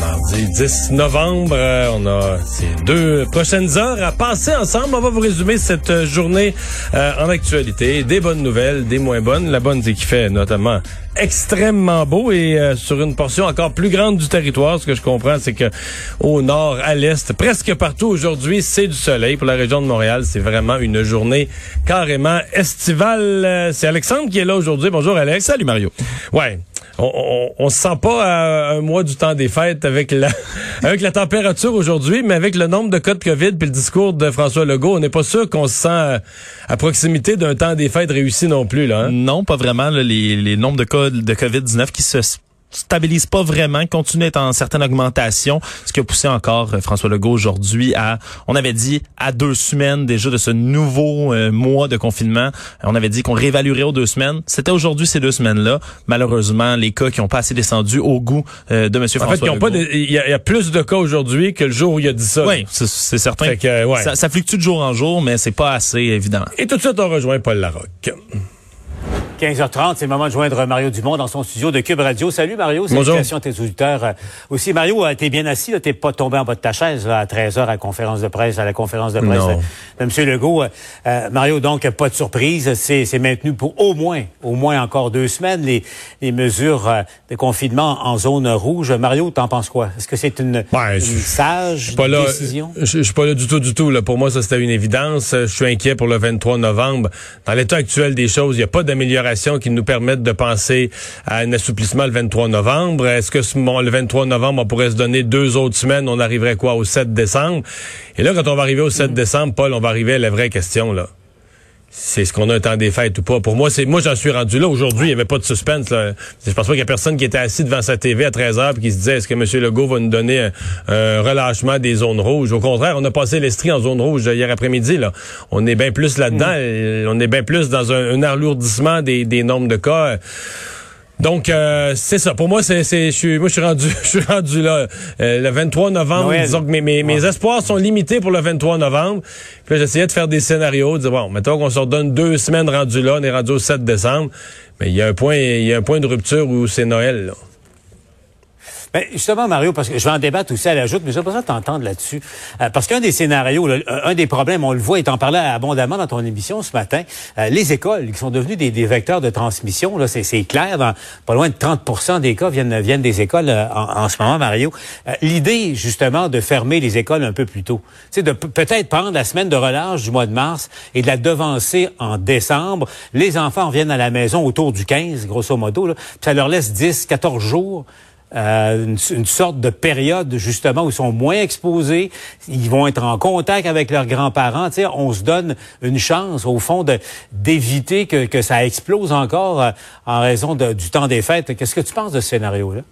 Mardi 10 novembre, euh, on a ces deux prochaines heures à passer ensemble. On va vous résumer cette euh, journée euh, en actualité. Des bonnes nouvelles, des moins bonnes. La bonne, c'est qu'il fait notamment extrêmement beau et sur une portion encore plus grande du territoire. Ce que je comprends, c'est que au nord, à l'est, presque partout aujourd'hui, c'est du soleil. Pour la région de Montréal, c'est vraiment une journée carrément estivale. C'est Alexandre qui est là aujourd'hui. Bonjour Alex. Salut Mario. Ouais on, on, se sent pas à un mois du temps des fêtes avec la avec la température aujourd'hui, mais avec le nombre de cas de COVID puis le discours de François Legault, on n'est pas sûr qu'on se sent à, proximité d'un temps des fêtes réussi non plus là. Hein? Non, pas vraiment. les, les nombres de cas de COVID-19 qui se stabilise pas vraiment, continue d'être en certaine augmentation, ce qui a poussé encore euh, François Legault aujourd'hui à, on avait dit à deux semaines déjà de ce nouveau euh, mois de confinement, on avait dit qu'on réévaluerait aux deux semaines. C'était aujourd'hui ces deux semaines-là. Malheureusement, les cas qui ont pas assez descendu au goût euh, de François en fait, il y, a plus de cas aujourd'hui que le jour où il a dit ça. Oui, c'est certain. ça, ça fluctue de jour en jour, mais c'est pas assez évident. Et tout de suite, on rejoint Paul Larocque. 15h30, c'est le moment de joindre Mario Dumont dans son studio de Cube Radio. Salut Mario, salutations à tes auditeurs euh, aussi. Mario, euh, t'es bien assis, t'es pas tombé en bas de ta chaise à 13h à la conférence de presse, à la conférence de presse de, M. Legault. Euh, Mario, donc, pas de surprise, c'est maintenu pour au moins, au moins encore deux semaines, les, les mesures de confinement en zone rouge. Mario, t'en penses quoi? Est-ce que c'est une, une, sage décision? Je, je suis pas là du tout, du tout. Là. Pour moi, ça, c'était une évidence. Je suis inquiet pour le 23 novembre. Dans l'état actuel des choses, il n'y a pas d'amélioration qui nous permettent de penser à un assouplissement le 23 novembre. Est-ce que ce, le 23 novembre, on pourrait se donner deux autres semaines, on arriverait quoi au 7 décembre? Et là, quand on va arriver au 7 mm. décembre, Paul, on va arriver à la vraie question, là c'est ce qu'on a un temps des fêtes ou pas. Pour moi, c'est moi j'en suis rendu là. Aujourd'hui, il n'y avait pas de suspense. Là. Je pense pas qu'il y a personne qui était assis devant sa TV à 13 heures et qui se disait est-ce que M. Legault va nous donner un, relâchement des zones rouges? Au contraire, on a passé l'estrie en zone rouge hier après-midi. Là. On est bien plus là-dedans. Mm. On est bien plus dans un, un alourdissement des, des nombres de cas. Donc euh, c'est ça. Pour moi, c'est, c'est, je suis, moi je suis rendu, je suis rendu là. Euh, le 23 novembre, disons que mes, mes, mes, espoirs sont limités pour le 23 novembre. Puis j'essayais de faire des scénarios, de dire bon, mettons qu'on se redonne deux semaines rendu là, on est rendu au 7 décembre. Mais il y a un point, il y a un point de rupture où c'est Noël. Là. Ben, justement, Mario, parce que je vais en débattre aussi à la joute, mais j'ai besoin de t'entendre là-dessus. Euh, parce qu'un des scénarios, un des problèmes, on le voit, et t'en parlais abondamment dans ton émission ce matin, euh, les écoles qui sont devenues des, vecteurs de transmission, là, c'est, clair, dans, pas loin de 30% des cas viennent, viennent des écoles euh, en, ce moment, Mario. l'idée, justement, de fermer les écoles un peu plus tôt, c'est de peut-être prendre la semaine de relâche du mois de mars et de la devancer en décembre. Les enfants reviennent à la maison autour du 15, grosso modo, là, ça leur laisse 10, 14 jours euh, une, sorte de période justement où ils sont moins exposés, ils vont être en contact avec leurs grands-parents. Tu on se donne une chance au fond d'éviter que, que ça explose encore euh, en raison du temps des fêtes. Qu'est-ce que tu penses de ce scénario-là?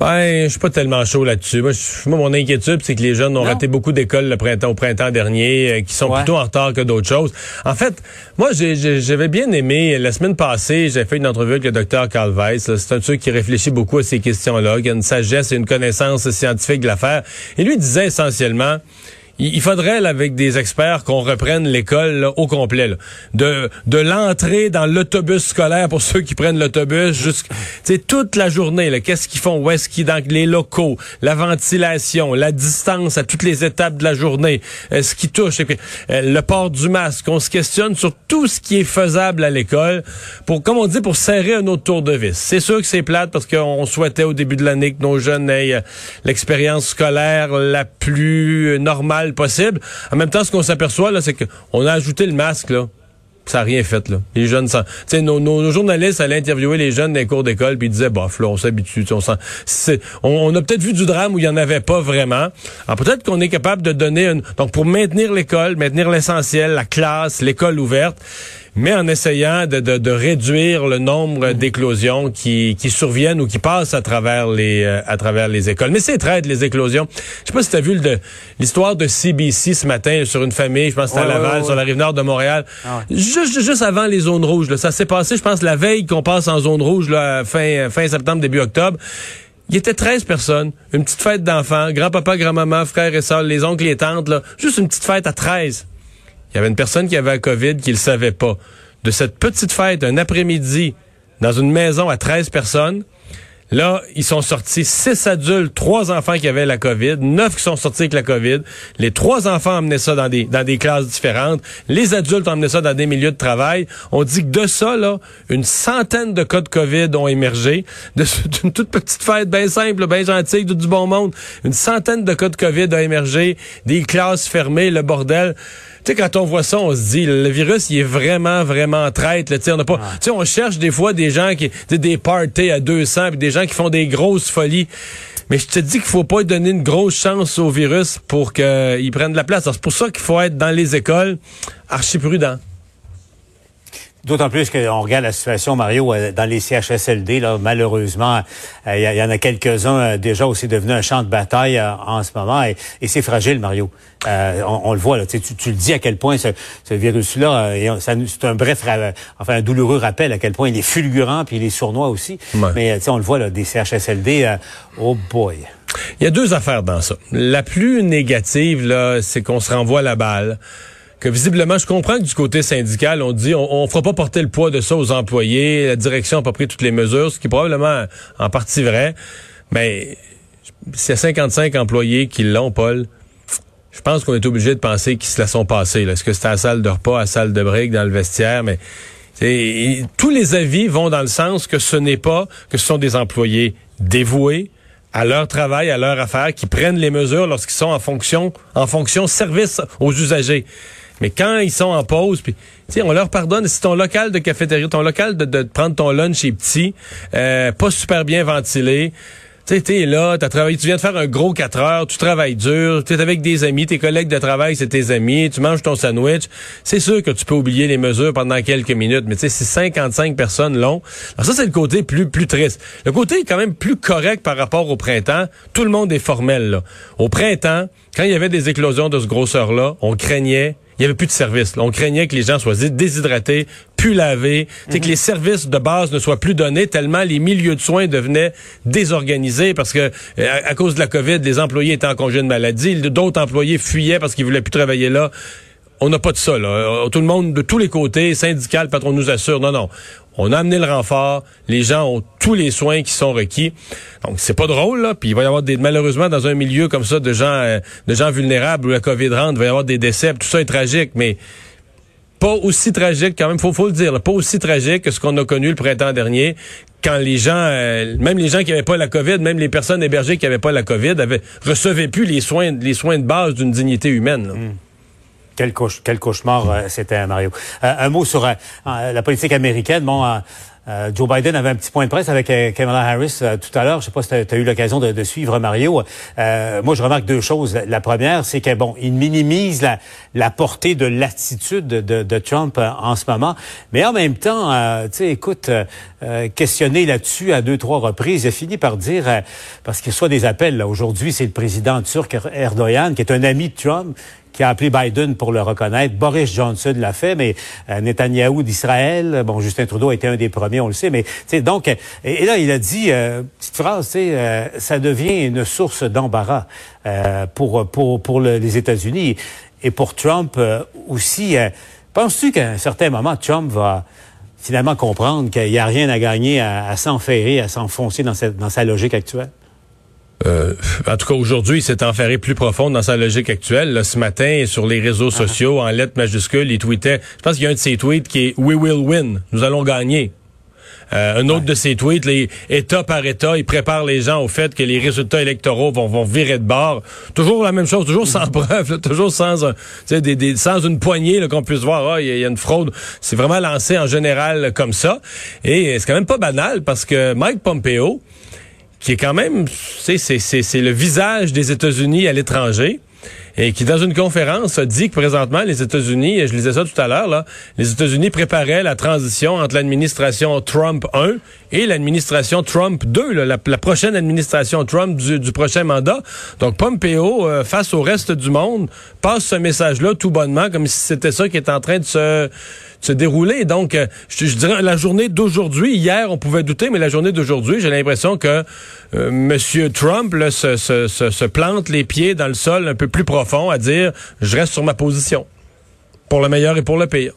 Ben, je suis pas tellement chaud là-dessus. Moi, mon inquiétude, c'est que les jeunes ont raté beaucoup d'écoles le printemps, au printemps dernier, euh, qui sont plutôt en retard que d'autres choses. En fait, moi, j'avais bien aimé, la semaine passée, j'ai fait une entrevue avec le docteur Carl Weiss. C'est un truc qui réfléchit beaucoup à ces questions-là, qui a une sagesse et une connaissance scientifique de l'affaire. Et lui disait essentiellement, il faudrait, avec des experts, qu'on reprenne l'école au complet. De, de l'entrée dans l'autobus scolaire pour ceux qui prennent l'autobus, jusqu'à toute la journée. Qu'est-ce qu'ils font? Où est-ce qu'ils dans les locaux? La ventilation, la distance à toutes les étapes de la journée, euh, ce qui touche, euh, le port du masque. On se questionne sur tout ce qui est faisable à l'école pour, comme on dit, pour serrer un autre tour de vis. C'est sûr que c'est plate parce qu'on souhaitait au début de l'année que nos jeunes aient euh, l'expérience scolaire la plus normale possible. En même temps, ce qu'on s'aperçoit, là, c'est qu'on a ajouté le masque, là. Ça n'a rien fait, là. Les jeunes, tu sais, nos, nos, journalistes allaient interviewer les jeunes des cours d'école, puis ils disaient, bof, là, on s'habitue, on, on, a peut-être vu du drame où il n'y en avait pas vraiment. Alors, peut-être qu'on est capable de donner une, donc, pour maintenir l'école, maintenir l'essentiel, la classe, l'école ouverte, mais en essayant de, de, de réduire le nombre mm-hmm. d'éclosions qui, qui surviennent ou qui passent à travers les euh, à travers les écoles. Mais c'est traite les éclosions. Je sais pas si tu as vu l'histoire de CBC ce matin sur une famille, je pense que c'était à Laval, sur la rive nord de Montréal. Ah juste, juste avant les zones rouges. Là. Ça s'est passé, je pense, la veille qu'on passe en zone rouge, là, fin, fin septembre, début octobre. Il y était 13 personnes, une petite fête d'enfants, grand-papa, grand-maman, frères et sœurs, les oncles et les tantes, là, juste une petite fête à 13. Il y avait une personne qui avait la COVID qui le savait pas. De cette petite fête, un après-midi, dans une maison à 13 personnes, Là, ils sont sortis six adultes, trois enfants qui avaient la COVID, neuf qui sont sortis avec la COVID. Les trois enfants emmenaient ça dans des, dans des classes différentes. Les adultes emmenaient ça dans des milieux de travail. On dit que de ça, là, une centaine de cas de COVID ont émergé. D'une toute petite fête bien simple, bien gentille, du bon monde. Une centaine de cas de COVID ont émergé. Des classes fermées, le bordel. Tu sais, quand on voit ça, on se dit, le virus, il est vraiment, vraiment traite. Tu sais, on n'a pas, tu sais, on cherche des fois des gens qui, des parties à 200, puis des gens qui font des grosses folies. Mais je te dis qu'il faut pas donner une grosse chance au virus pour qu'il prenne de la place. C'est pour ça qu'il faut être dans les écoles archi prudent. D'autant plus qu'on regarde la situation, Mario, euh, dans les CHSLD, là, malheureusement, euh, il y, en a quelques-uns euh, déjà aussi devenus un champ de bataille en ce moment, et, c'est fragile, Mario. On, le voit, là, tu, le dis à quel point ce, virus-là, c'est un bref, enfin un douloureux rappel à quel point il est fulgurant, puis il est sournois aussi. Mais on le voit, là, des CHSLD, oh boy. Il y a deux affaires dans ça. La plus négative, là, c'est qu'on se renvoie la balle que visiblement, je comprends que du côté syndical, on dit on, on fera pas porter le poids de ça aux employés, la direction n'a pas pris toutes les mesures, ce qui est probablement en partie vrai. Mais a 55 employés qui l'ont, Paul, je pense qu'on est obligé de penser qu'ils se la sont passés. Est-ce que c'était à la salle de repas, à la salle de briques, dans le vestiaire, mais tous les avis vont dans le sens que ce n'est pas que ce sont des employés dévoués, à leur travail, à leur affaire, qui prennent les mesures lorsqu'ils sont en fonction, en fonction service aux usagers. Mais quand ils sont en pause, puis on leur pardonne si ton local de cafétéria, ton local de, de prendre ton lunch est petit, euh, pas super bien ventilé. Tu es là, as travaillé, tu viens de faire un gros 4 heures, tu travailles dur, tu es avec des amis, tes collègues de travail, c'est tes amis, tu manges ton sandwich. C'est sûr que tu peux oublier les mesures pendant quelques minutes, mais tu sais, si 55 personnes l'ont, alors ça, c'est le côté plus, plus triste. Le côté quand même plus correct par rapport au printemps, tout le monde est formel, là. Au printemps, quand il y avait des éclosions de ce grosseur-là, on craignait il y avait plus de services. On craignait que les gens soient déshydratés, plus lavés, que mhm. les services de base ne soient plus donnés tellement les milieux de soins devenaient désorganisés parce que euh, à, cause de la COVID, les employés étaient en congé de maladie, d'autres employés fuyaient parce qu'ils voulaient plus travailler là. On n'a pas de ça, là. Euh, tout le monde, de tous les côtés, syndical, patron nous assure, non, non. On a amené le renfort. Les gens ont tous les soins qui sont requis. Donc, c'est pas drôle, là. Puis il va y avoir des, malheureusement, dans un milieu comme ça, de gens, euh, de gens vulnérables où la COVID rentre, il va y avoir des décès. Tout ça est tragique, mais pas aussi tragique, quand même, faut, faut le dire, pas aussi tragique que ce qu'on a connu le printemps dernier, quand les gens, euh, même les gens qui n'avaient pas la COVID, même les personnes hébergées qui n'avaient pas la COVID, avaient, recevaient plus les soins, les soins de base d'une dignité humaine. Hmm. Quel, cauchemar euh, c'était, Mario. Euh, un mot sur euh, la politique américaine. Bon, Joe Biden avait un petit point de presse avec Kamala Harris tout à l'heure. Je sais pas si tu as, eu l'occasion de, suivre Mario. moi, je remarque deux choses. La première, c'est que bon, il minimise la, portée de l'attitude de, Trump en ce moment, mais en même temps, tu sais, écoute, questionner là-dessus à deux trois reprises, il a par dire parce qu'il soit des appels. Aujourd'hui, c'est le président turc Erdogan qui est un ami de Trump qui a appelé Biden pour le reconnaître. Boris Johnson l'a fait, mais euh, Netanyahou d'Israël, bon, Justin Trudeau a été un des premiers, on le sait, mais donc, et, là, il a dit, euh, petite phrase, euh, ça devient une source d'embarras euh, pour pour pour les États-Unis et pour Trump aussi. Penses-tu qu'à un certain moment, Trump va finalement comprendre qu'il n'y a rien à gagner à, à s'enferrer, à s'enfoncer dans, dans sa logique actuelle? Euh, en tout cas, aujourd'hui, il s'est enferré plus profond dans sa logique actuelle. ce matin, sur les réseaux ah. sociaux, en lettres majuscules, il tweetait, je pense qu'il y a un de ses tweets qui est « We will win », nous allons gagner. Euh, un autre de ses tweets, les État par État, il prépare les gens au fait que les résultats électoraux vont, vont virer de bord. Toujours la même chose, toujours sans preuve, toujours sans un, des, des, sans une poignée qu'on puisse voir, ah, il y, a une fraude. C'est vraiment lancé en général comme ça. Et c'est quand même pas banal parce que Mike Pompeo, qui est quand même, c'est le visage des États-Unis à l'étranger. et qui, dans une conférence, a dit que présentement, les États-Unis, et je lisais ça tout à l'heure, là, les États-Unis préparaient la transition entre l'administration Trump 1 et l'administration Trump 2, la, prochaine administration Trump du, prochain mandat. Donc, Pompeo, euh, face au reste du monde, passe ce message-là tout bonnement, comme si c'était ça qui est en train de se se dérouler. Donc, euh, je, dirais la journée d'aujourd'hui, hier, on pouvait douter, mais la journée d'aujourd'hui, j'ai l'impression que euh, Trump se, se, se, plante les pieds dans le sol un peu plus profond à dire, je reste sur ma position, pour le meilleur et pour le pire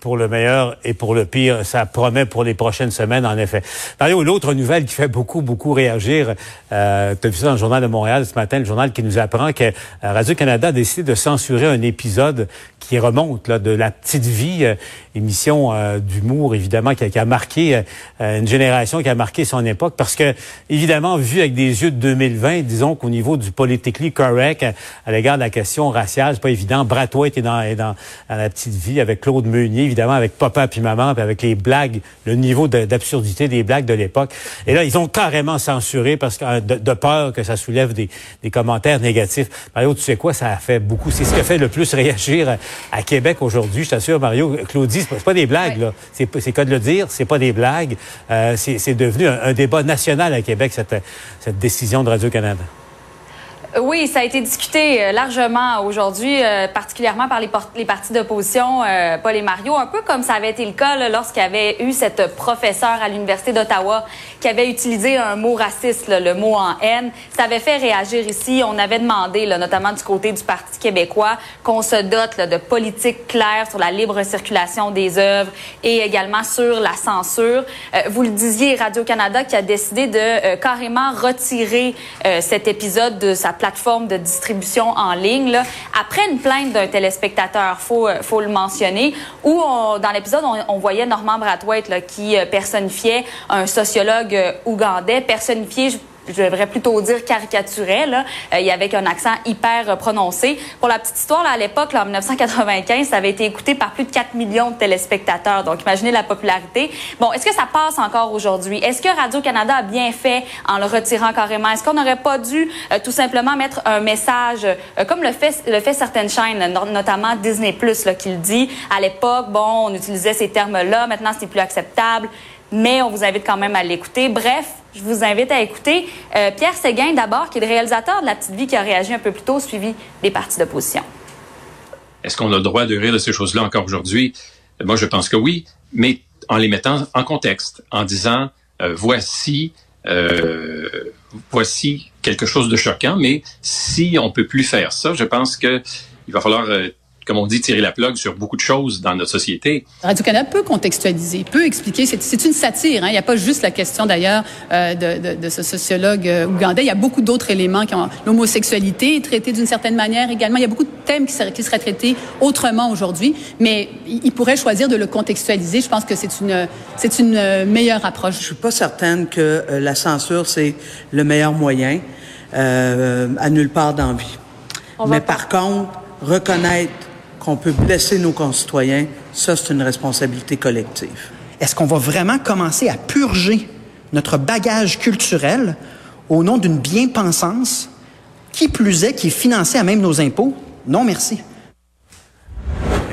pour le meilleur et pour le pire. Ça promet pour les prochaines semaines, en effet. Mario, l'autre nouvelle qui fait beaucoup, beaucoup réagir, euh, tu as vu ça dans le Journal de Montréal ce matin, le journal qui nous apprend que euh, Radio-Canada a décidé de censurer un épisode qui remonte là, de La Petite Vie, euh, émission euh, d'humour, évidemment, qui a, qui a marqué une génération, qui a marqué son époque, parce que, évidemment, vu avec des yeux de 2020, disons qu'au niveau du politically correct, à, l'égard de la question raciale, c'est pas évident. Bratois était dans, dans, dans La Petite Vie avec Claude Meunier, évidemment, avec papa puis maman, puis avec les blagues, le niveau d'absurdité des blagues de l'époque. Et là, ils ont carrément censuré parce que de, peur que ça soulève des, des, commentaires négatifs. Mario, tu sais quoi, ça a fait beaucoup. C'est ce qui a fait le plus réagir à, Québec aujourd'hui. Je t'assure, Mario, Claudie, c'est pas des blagues, là. C'est cas de le dire, c'est pas des blagues. Euh, c'est devenu un, un, débat national à Québec, cette, cette décision de Radio-Canada. Oui, ça a été discuté euh, largement aujourd'hui, euh, particulièrement par les, les partis d'opposition, euh, Paul et Mario, un peu comme ça avait été le cas lorsqu'il y avait eu cette professeure à l'Université d'Ottawa qui avait utilisé un mot raciste, le mot en haine. Ça avait fait réagir ici. On avait demandé, notamment du côté du Parti québécois, qu'on se dote de politiques claires sur la libre circulation des œuvres et également sur la censure. vous le disiez, Radio-Canada qui a décidé de carrément retirer cet épisode de sa plateforme de distribution en ligne, là, après une plainte d'un téléspectateur, faut euh, faut le mentionner, où dans l'épisode on, voyait Norman Brathwaite là, qui euh, personnifiait un sociologue euh, ougandais, personnifié je devrais plutôt dire caricaturait. Là. Euh, il y avait un accent hyper euh, prononcé. Pour la petite histoire, là, à l'époque, en 1995, ça avait été écouté par plus de 4 millions de téléspectateurs. Donc, imaginez la popularité. Bon, est-ce que ça passe encore aujourd'hui? Est-ce que Radio-Canada a bien fait en le retirant carrément? Est-ce qu'on n'aurait pas dû euh, tout simplement mettre un message, comme le fait, le fait certaines chaînes, notamment Disney+, là, qui le dit. À l'époque, bon, on utilisait ces termes-là. Maintenant, c'est plus acceptable mais on vous invite quand même à l'écouter. Bref, je vous invite à écouter euh, Pierre Séguin d'abord, qui est le réalisateur de La Petite Vie, qui a réagi un peu plus tôt, suivi des partis d'opposition. Est-ce qu'on a le droit de rire de ces choses-là encore aujourd'hui? Moi, je pense que oui, mais en les mettant en contexte, en disant euh, voici euh, voici quelque chose de choquant, mais si on peut plus faire ça, je pense que il va falloir comme on dit, tirer la plug sur beaucoup de choses dans notre société. Radio-Canada peut contextualiser, peut expliquer. C'est une satire. Hein. Il n'y a pas juste la question, d'ailleurs, euh, de, de, de, ce sociologue euh, ougandais. Il y a beaucoup d'autres éléments. qui ont L'homosexualité est traitée d'une certaine manière également. Il y a beaucoup de thèmes qui seraient, qui seraient traités autrement aujourd'hui. Mais il pourrait choisir de le contextualiser. Je pense que c'est une, c'est une meilleure approche. Je suis pas certaine que euh, la censure, c'est le meilleur moyen euh, à nulle part d'envie. Mais par contre, reconnaître qu'on peut blesser nos concitoyens, ça, c'est une responsabilité collective. Est-ce qu'on va vraiment commencer à purger notre bagage culturel au nom d'une bien-pensance, qui plus est, qui est financée à même nos impôts? Non, merci.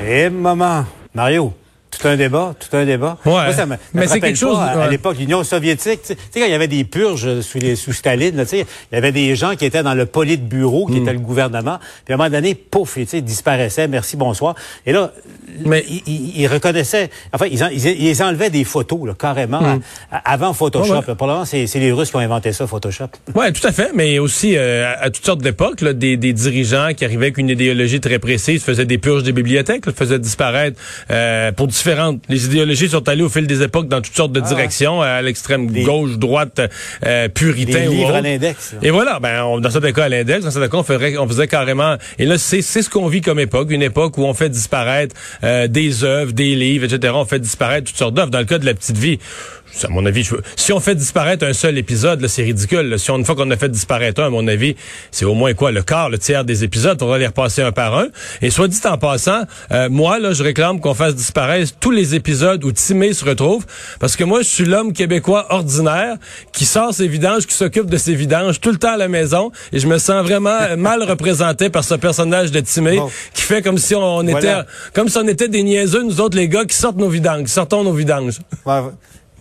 Eh, maman, Mario, tout un débat, tout un débat. Ouais. mais c'est quelque chose à, l'époque l'Union soviétique, tu sais quand il y avait des purges sous les sous Staline, tu sais, il y avait des gens qui étaient dans le bureau, qui mm. était le gouvernement, puis à un moment donné, pouf, tu sais, disparaissaient, merci bonsoir. Et là, mais ils, reconnaissaient, enfin ils, ils, enlevaient des photos là, carrément mm. avant Photoshop. Pour le moment, c'est les Russes qui ont inventé ça Photoshop. Ouais, tout à fait, mais aussi euh, à toutes sortes d'époques des, des dirigeants qui arrivaient avec une idéologie très précise, faisaient des purges des bibliothèques, faisaient disparaître euh, pour différentes. Les idéologies sont allées au fil des époques dans toutes sortes de ah directions, à l'extrême gauche, droite, euh, puritain. Des livres à l'index. Et voilà, ben on, dans certains cas à l'index, dans certains cas on, ferait, on faisait carrément. Et là, c'est ce qu'on vit comme époque, une époque où on fait disparaître euh, des œuvres, des livres, etc. On fait disparaître toutes sortes d'œuvres. Dans le cas de la petite vie, à mon avis, si on fait disparaître un seul épisode, c'est ridicule. Si on, une fois qu'on a fait disparaître un, à mon avis, c'est au moins quoi, le quart, le tiers des épisodes, on va les repasser un par un. Et soit dit en passant, euh, moi, là, je réclame qu'on fasse disparaître tous les épisodes où Timé se retrouve, parce que moi, je suis l'homme québécois ordinaire qui sort ses vidanges, qui s'occupe de ses vidanges tout le temps à la maison, et je me sens vraiment mal représenté par ce personnage de Timé qui fait comme si on, était, comme si on était des niaiseux, nous autres les gars qui sortent nos vidanges, sortons nos vidanges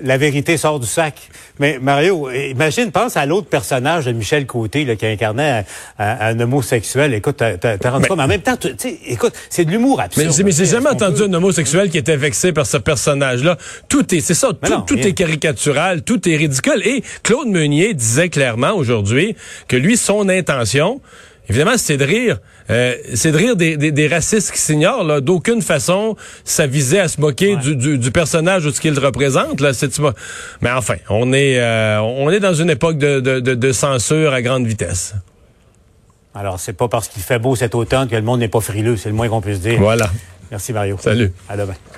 la vérité sort du sac. Mais Mario, imagine, pense à l'autre personnage de Michel Côté là, qui incarnait un, homosexuel. Écoute, t'as rendu mais en même temps, écoute, c'est de l'humour absurde. Mais, j'ai jamais entendu un homosexuel qui était vexé par ce personnage-là. Tout est, c'est ça, tout, est caricatural, tout est ridicule. Et Claude Meunier disait clairement aujourd'hui que lui, son intention, évidemment, c'est de rire. Euh, c'est de rire des, des, racistes qui s'ignorent. D'aucune façon, ça visait à se moquer du, du, personnage ou de ce qu'il représente. Là, Mais enfin, on est, euh, on est dans une époque de, de, de, censure à grande vitesse. Alors, c'est pas parce qu'il fait beau cet automne que le monde n'est pas frileux. C'est le moins qu'on puisse dire. Voilà. Merci, Mario. Salut. À demain.